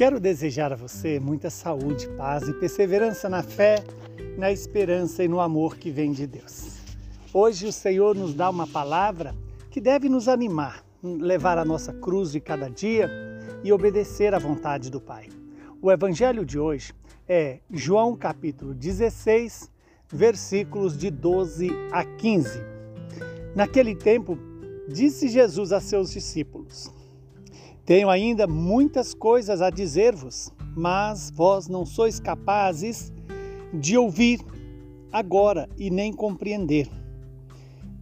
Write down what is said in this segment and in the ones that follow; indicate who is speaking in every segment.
Speaker 1: Quero desejar a você muita saúde, paz e perseverança na fé, na esperança e no amor que vem de Deus. Hoje o Senhor nos dá uma palavra que deve nos animar, levar a nossa cruz de cada dia e obedecer à vontade do Pai. O evangelho de hoje é João capítulo 16, versículos de 12 a 15. Naquele tempo, disse Jesus a seus discípulos: tenho ainda muitas coisas a dizer-vos, mas vós não sois capazes de ouvir agora e nem compreender.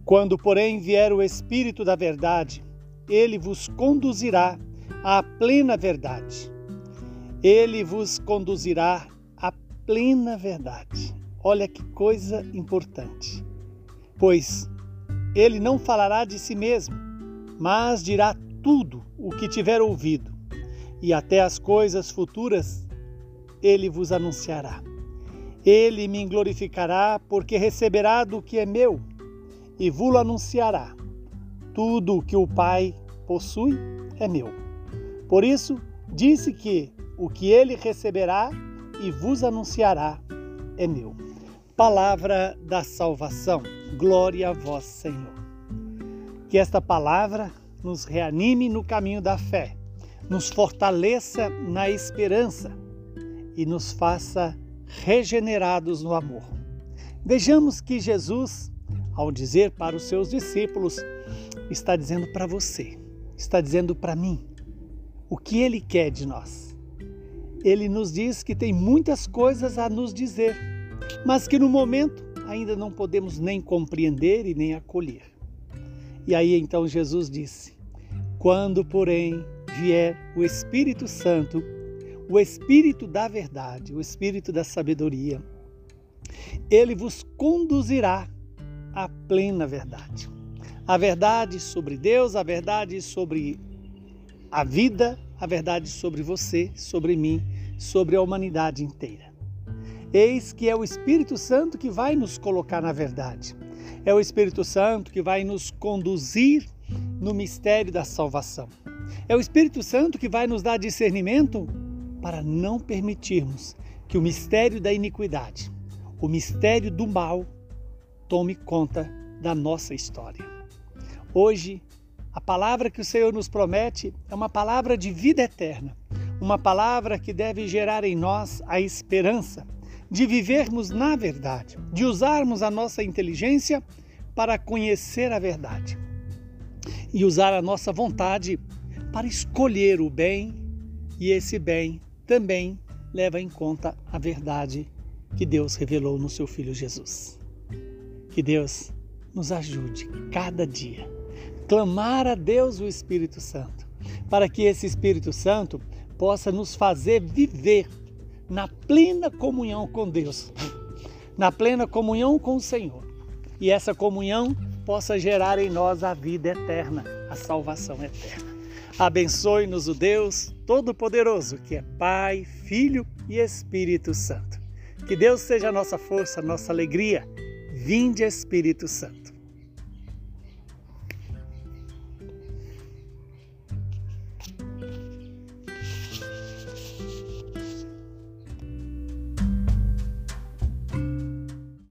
Speaker 1: Quando, porém, vier o Espírito da Verdade, ele vos conduzirá à plena verdade. Ele vos conduzirá à plena verdade. Olha que coisa importante. Pois ele não falará de si mesmo, mas dirá tudo o que tiver ouvido, e até as coisas futuras ele vos anunciará. Ele me glorificará, porque receberá do que é meu, e vos anunciará. Tudo o que o Pai possui é meu. Por isso, disse que o que ele receberá e vos anunciará é meu. Palavra da salvação. Glória a vós, Senhor. Que esta palavra nos reanime no caminho da fé, nos fortaleça na esperança e nos faça regenerados no amor. Vejamos que Jesus, ao dizer para os seus discípulos, está dizendo para você, está dizendo para mim, o que ele quer de nós. Ele nos diz que tem muitas coisas a nos dizer, mas que no momento ainda não podemos nem compreender e nem acolher. E aí então Jesus disse: Quando, porém, vier o Espírito Santo, o Espírito da verdade, o Espírito da sabedoria, ele vos conduzirá à plena verdade. A verdade sobre Deus, a verdade sobre a vida, a verdade sobre você, sobre mim, sobre a humanidade inteira. Eis que é o Espírito Santo que vai nos colocar na verdade. É o Espírito Santo que vai nos conduzir no mistério da salvação. É o Espírito Santo que vai nos dar discernimento para não permitirmos que o mistério da iniquidade, o mistério do mal, tome conta da nossa história. Hoje, a palavra que o Senhor nos promete é uma palavra de vida eterna, uma palavra que deve gerar em nós a esperança de vivermos na verdade, de usarmos a nossa inteligência para conhecer a verdade e usar a nossa vontade para escolher o bem, e esse bem também leva em conta a verdade que Deus revelou no seu Filho Jesus. Que Deus nos ajude cada dia clamar a Deus o Espírito Santo, para que esse Espírito Santo possa nos fazer viver na plena comunhão com Deus, na plena comunhão com o Senhor. E essa comunhão possa gerar em nós a vida eterna, a salvação eterna. Abençoe-nos o Deus Todo-Poderoso, que é Pai, Filho e Espírito Santo. Que Deus seja a nossa força, a nossa alegria. Vinde, Espírito Santo.